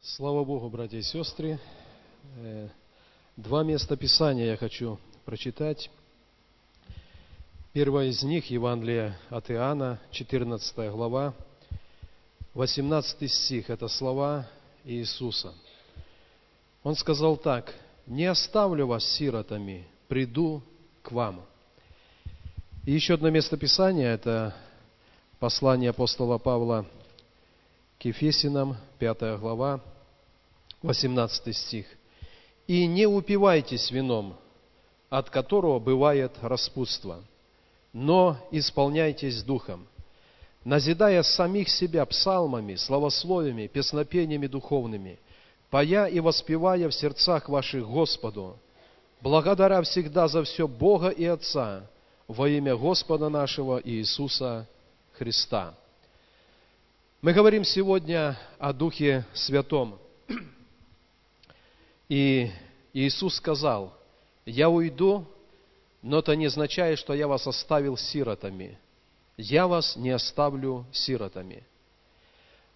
Слава Богу, братья и сестры. Э, Два места Писания я хочу прочитать. Первое из них – Евангелие от Иоанна, 14 глава, 18 стих. Это слова Иисуса. Он сказал так, «Не оставлю вас сиротами, приду к вам». И еще одно место Писания – это послание апостола Павла к Ефесинам, 5 глава, 18 стих. «И не упивайтесь вином, от которого бывает распутство, но исполняйтесь духом, назидая самих себя псалмами, славословиями, песнопениями духовными, поя и воспевая в сердцах ваших Господу, благодаря всегда за все Бога и Отца во имя Господа нашего Иисуса Христа». Мы говорим сегодня о Духе Святом. И Иисус сказал, я уйду, но это не означает, что я вас оставил сиротами. Я вас не оставлю сиротами.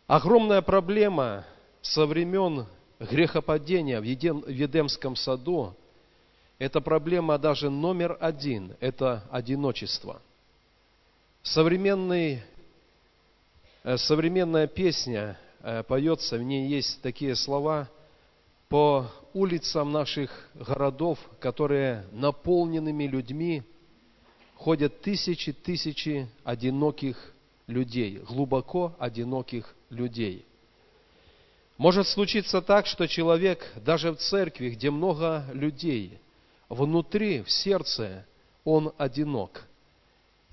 Огромная проблема со времен грехопадения в Едемском саду – это проблема даже номер один – это одиночество. Современный современная песня э, поется, в ней есть такие слова по улицам наших городов, которые наполненными людьми ходят тысячи, тысячи одиноких людей, глубоко одиноких людей. Может случиться так, что человек даже в церкви, где много людей, внутри, в сердце, он одинок.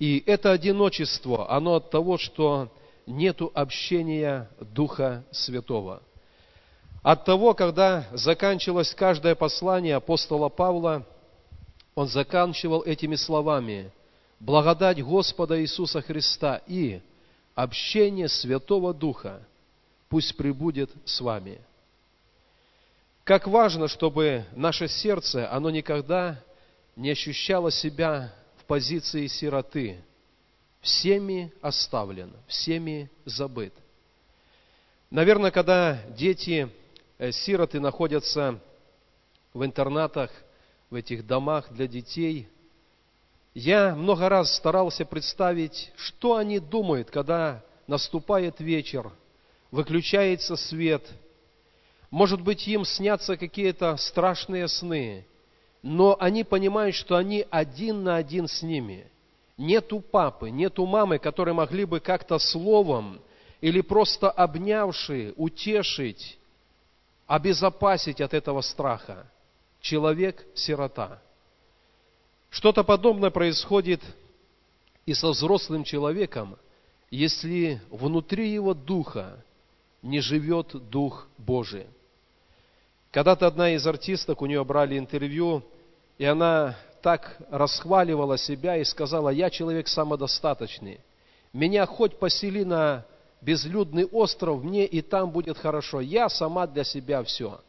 И это одиночество, оно от того, что нету общения Духа Святого. От того, когда заканчивалось каждое послание апостола Павла, он заканчивал этими словами «Благодать Господа Иисуса Христа и общение Святого Духа пусть пребудет с вами». Как важно, чтобы наше сердце, оно никогда не ощущало себя в позиции сироты – всеми оставлен, всеми забыт. Наверное, когда дети, э, сироты находятся в интернатах, в этих домах для детей, я много раз старался представить, что они думают, когда наступает вечер, выключается свет. Может быть, им снятся какие-то страшные сны, но они понимают, что они один на один с ними – Нету папы, нету мамы, которые могли бы как-то словом или просто обнявши, утешить, обезопасить от этого страха. Человек – сирота. Что-то подобное происходит и со взрослым человеком, если внутри его духа не живет Дух Божий. Когда-то одна из артисток, у нее брали интервью, и она так расхваливала себя и сказала, я человек самодостаточный. Меня хоть посели на безлюдный остров, мне и там будет хорошо. Я сама для себя все.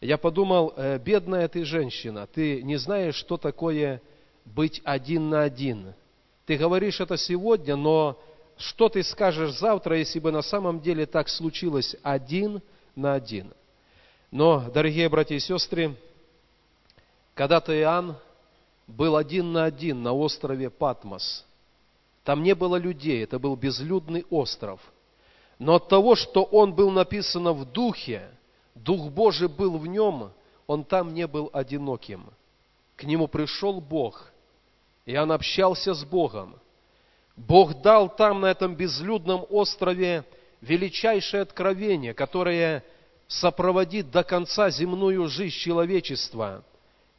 Я подумал, «Э, бедная ты женщина, ты не знаешь, что такое быть один на один. Ты говоришь это сегодня, но что ты скажешь завтра, если бы на самом деле так случилось один на один? Но, дорогие братья и сестры, когда-то Иоанн был один на один на острове Патмос. Там не было людей, это был безлюдный остров. Но от того, что он был написан в духе, Дух Божий был в нем, он там не был одиноким. К нему пришел Бог, и он общался с Богом. Бог дал там, на этом безлюдном острове, величайшее откровение, которое сопроводит до конца земную жизнь человечества –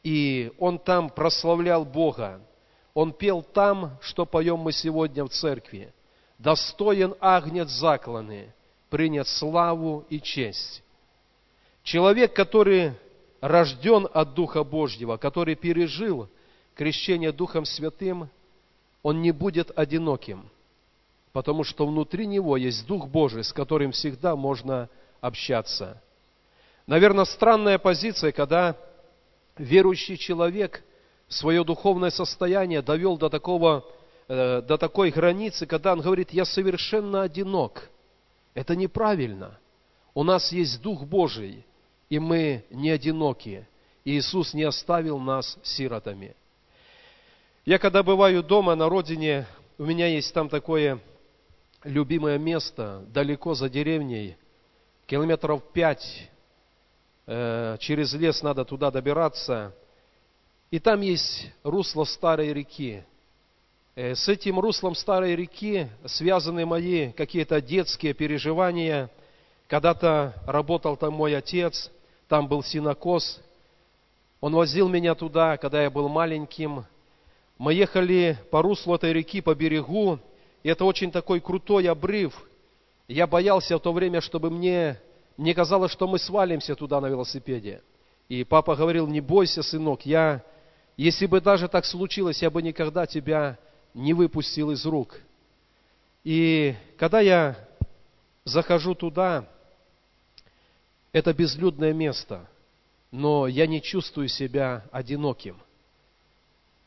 и он там прославлял Бога. Он пел там, что поем мы сегодня в церкви. Достоин агнец закланы, принят славу и честь. Человек, который рожден от Духа Божьего, который пережил крещение Духом Святым, он не будет одиноким, потому что внутри него есть Дух Божий, с которым всегда можно общаться. Наверное, странная позиция, когда верующий человек свое духовное состояние довел до, такого, э, до такой границы, когда он говорит, я совершенно одинок. Это неправильно. У нас есть Дух Божий, и мы не одиноки. Иисус не оставил нас сиротами. Я когда бываю дома на родине, у меня есть там такое любимое место, далеко за деревней, километров пять, через лес надо туда добираться. И там есть русло старой реки. Э, с этим руслом старой реки связаны мои какие-то детские переживания. Когда-то работал там мой отец, там был синокос. Он возил меня туда, когда я был маленьким. Мы ехали по руслу этой реки, по берегу, и это очень такой крутой обрыв. Я боялся в то время, чтобы мне, мне казалось, что мы свалимся туда на велосипеде. И папа говорил, не бойся, сынок, я, если бы даже так случилось, я бы никогда тебя не выпустил из рук. И когда я захожу туда, это безлюдное место, но я не чувствую себя одиноким.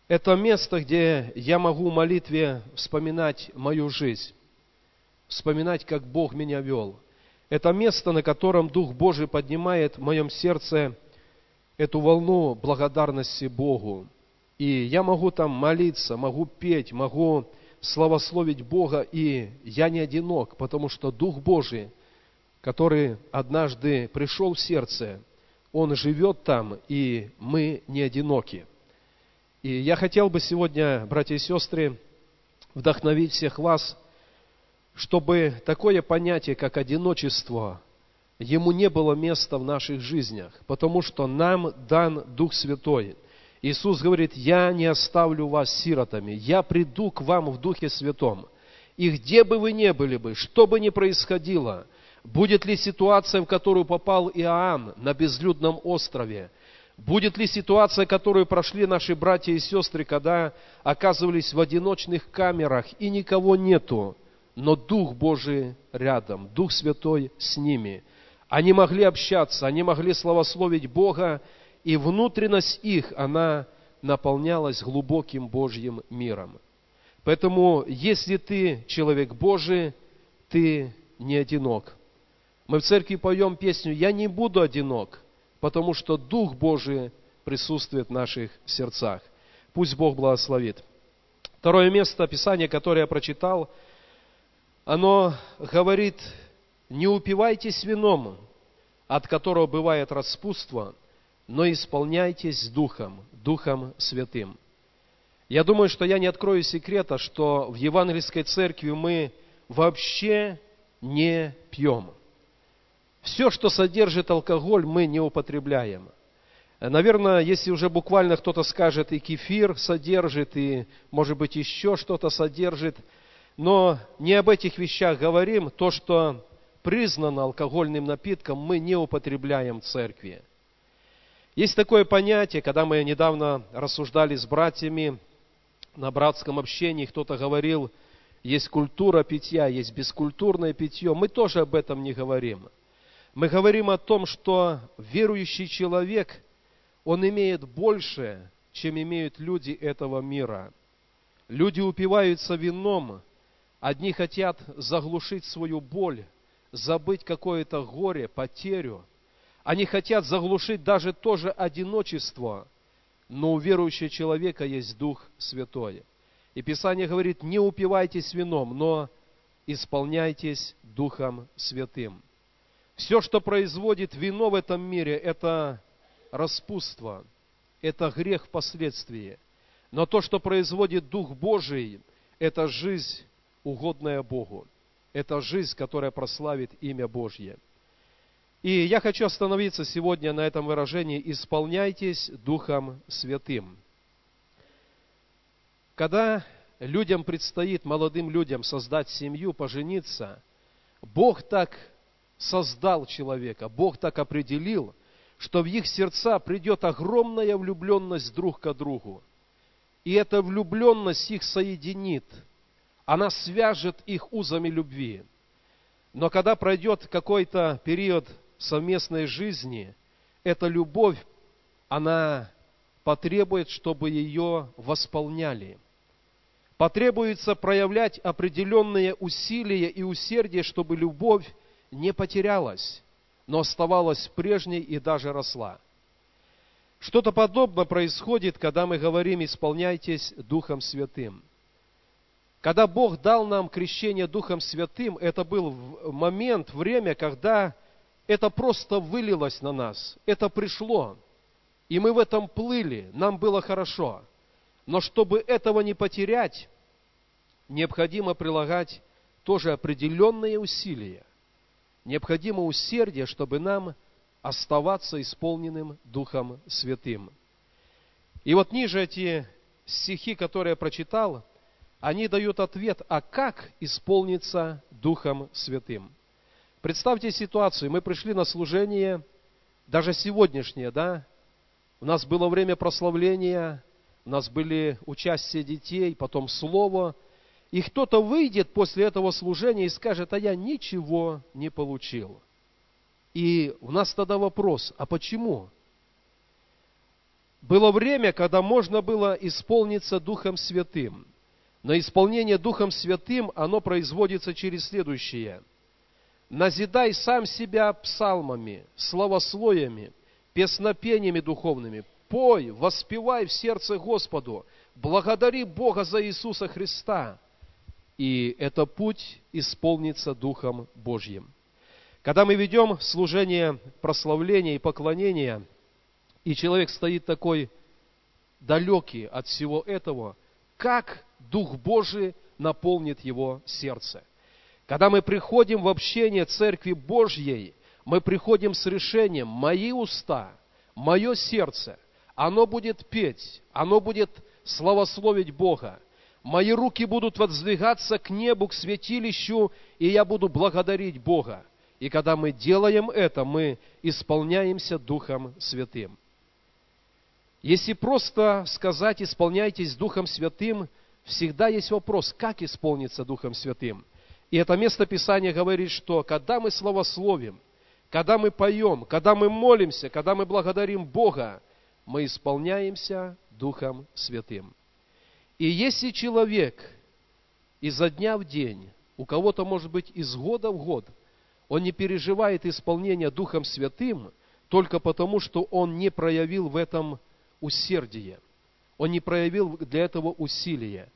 Это место, где я могу в молитве вспоминать мою жизнь, вспоминать, как Бог меня вел. Это место, на котором Дух Божий поднимает в моем сердце эту волну благодарности Богу. И я могу там молиться, могу петь, могу славословить Бога, и я не одинок, потому что Дух Божий, который однажды пришел в сердце, Он живет там, и мы не одиноки. И я хотел бы сегодня, братья и сестры, вдохновить всех вас, чтобы такое понятие, как одиночество, ему не было места в наших жизнях, потому что нам дан Дух Святой – Иисус говорит, я не оставлю вас сиротами, я приду к вам в Духе Святом. И где бы вы ни были бы, что бы ни происходило, будет ли ситуация, в которую попал Иоанн на безлюдном острове, будет ли ситуация, которую прошли наши братья и сестры, когда оказывались в одиночных камерах и никого нету, но Дух Божий рядом, Дух Святой с ними. Они могли общаться, они могли славословить Бога, и внутренность их, она наполнялась глубоким Божьим миром. Поэтому, если ты человек Божий, ты не одинок. Мы в церкви поем песню «Я не буду одинок», потому что Дух Божий присутствует в наших сердцах. Пусть Бог благословит. Второе место Писания, которое я прочитал, оно говорит, не упивайтесь вином, от которого бывает распутство, но исполняйтесь Духом, Духом Святым. Я думаю, что я не открою секрета, что в Евангельской церкви мы вообще не пьем. Все, что содержит алкоголь, мы не употребляем. Наверное, если уже буквально кто-то скажет, и кефир содержит, и, может быть, еще что-то содержит, но не об этих вещах говорим. То, что признано алкогольным напитком, мы не употребляем в церкви. Есть такое понятие, когда мы недавно рассуждали с братьями на братском общении, кто-то говорил, есть культура питья, есть бескультурное питье. Мы тоже об этом не говорим. Мы говорим о том, что верующий человек, он имеет больше, чем имеют люди этого мира. Люди упиваются вином, одни хотят заглушить свою боль, забыть какое-то горе, потерю – они хотят заглушить даже то же одиночество, но у верующего человека есть Дух Святой. И Писание говорит, не упивайтесь вином, но исполняйтесь Духом Святым. Все, что производит вино в этом мире, это распутство, это грех впоследствии. Но то, что производит Дух Божий, это жизнь, угодная Богу. Это жизнь, которая прославит имя Божье. И я хочу остановиться сегодня на этом выражении «исполняйтесь Духом Святым». Когда людям предстоит, молодым людям, создать семью, пожениться, Бог так создал человека, Бог так определил, что в их сердца придет огромная влюбленность друг к другу. И эта влюбленность их соединит, она свяжет их узами любви. Но когда пройдет какой-то период совместной жизни, эта любовь, она потребует, чтобы ее восполняли. Потребуется проявлять определенные усилия и усердие, чтобы любовь не потерялась. но оставалась прежней и даже росла. Что-то подобное происходит, когда мы говорим «исполняйтесь Духом Святым». Когда Бог дал нам крещение Духом Святым, это был момент, время, когда это просто вылилось на нас, это пришло, и мы в этом плыли, нам было хорошо. Но чтобы этого не потерять, необходимо прилагать тоже определенные усилия. Необходимо усердие, чтобы нам оставаться исполненным Духом Святым. И вот ниже эти стихи, которые я прочитал, они дают ответ, а как исполниться Духом Святым. Представьте ситуацию, мы пришли на служение, даже сегодняшнее, да, у нас было время прославления, у нас были участие детей, потом слово, и кто-то выйдет после этого служения и скажет, а я ничего не получил. И у нас тогда вопрос, а почему? Было время, когда можно было исполниться Духом Святым. Но исполнение Духом Святым, оно производится через следующее. Назидай сам себя псалмами, словословиями, песнопениями духовными. Пой, воспевай в сердце Господу. Благодари Бога за Иисуса Христа. И это путь исполнится Духом Божьим. Когда мы ведем служение прославления и поклонения, и человек стоит такой далекий от всего этого, как Дух Божий наполнит его сердце? Когда мы приходим в общение Церкви Божьей, мы приходим с решением, мои уста, мое сердце, оно будет петь, оно будет славословить Бога. Мои руки будут воздвигаться к небу, к святилищу, и я буду благодарить Бога. И когда мы делаем это, мы исполняемся Духом Святым. Если просто сказать «исполняйтесь Духом Святым», всегда есть вопрос, как исполниться Духом Святым. И это место Писания говорит, что когда мы словословим, когда мы поем, когда мы молимся, когда мы благодарим Бога, мы исполняемся Духом Святым. И если человек изо дня в день, у кого-то может быть из года в год – он не переживает исполнение Духом Святым только потому, что он не проявил в этом усердие. Он не проявил для этого усилия.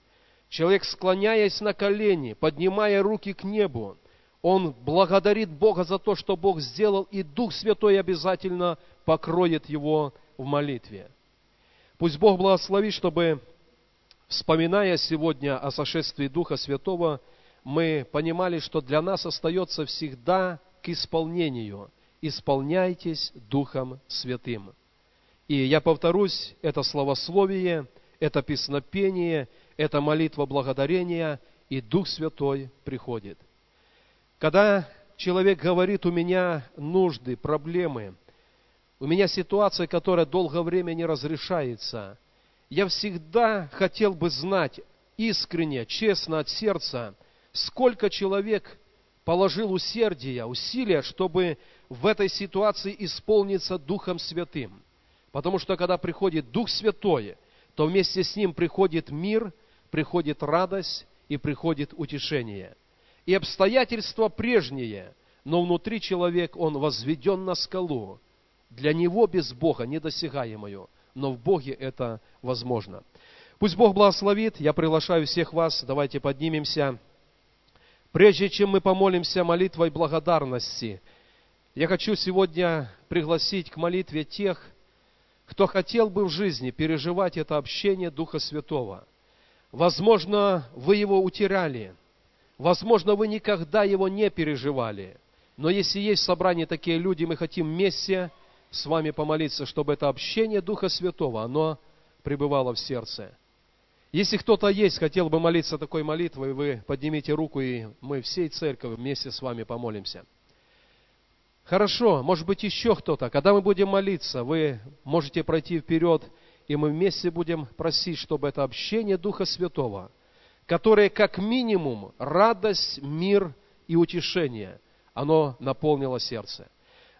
Человек, склоняясь на колени, поднимая руки к небу, он благодарит Бога за то, что Бог сделал, и Дух Святой обязательно покроет его в молитве. Пусть Бог благословит, чтобы, вспоминая сегодня о сошествии Духа Святого, мы понимали, что для нас остается всегда к исполнению. Исполняйтесь Духом Святым. И я повторюсь, это словословие, это песнопение, это молитва благодарения, и Дух Святой приходит. Когда человек говорит, у меня нужды, проблемы, у меня ситуация, которая долгое время не разрешается, я всегда хотел бы знать искренне, честно от сердца – сколько человек положил усердия, усилия, чтобы в этой ситуации исполниться Духом Святым. Потому что когда приходит Дух Святой, то вместе с ним приходит мир, приходит радость и приходит утешение. И обстоятельства прежние, но внутри человек, он возведен на скалу. Для него без Бога недосягаемую, но в Боге это возможно. Пусть Бог благословит. Я приглашаю всех вас. Давайте поднимемся. Прежде чем мы помолимся молитвой благодарности, я хочу сегодня пригласить к молитве тех, кто хотел бы в жизни переживать это общение Духа Святого. Возможно, вы его утеряли. Возможно, вы никогда его не переживали. Но если есть в собрании такие люди, мы хотим вместе с вами помолиться, чтобы это общение Духа Святого, оно пребывало в сердце. Если кто-то есть, хотел бы молиться такой молитвой, вы поднимите руку, и мы всей церковью вместе с вами помолимся. Хорошо, может быть еще кто-то. Когда мы будем молиться, вы можете пройти вперед, и мы вместе будем просить, чтобы это общение Духа Святого, которое как минимум радость, мир и утешение, оно наполнило сердце.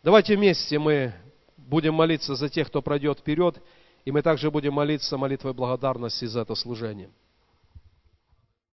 Давайте вместе мы будем молиться за тех, кто пройдет вперед, и мы также будем молиться молитвой благодарности за это служение.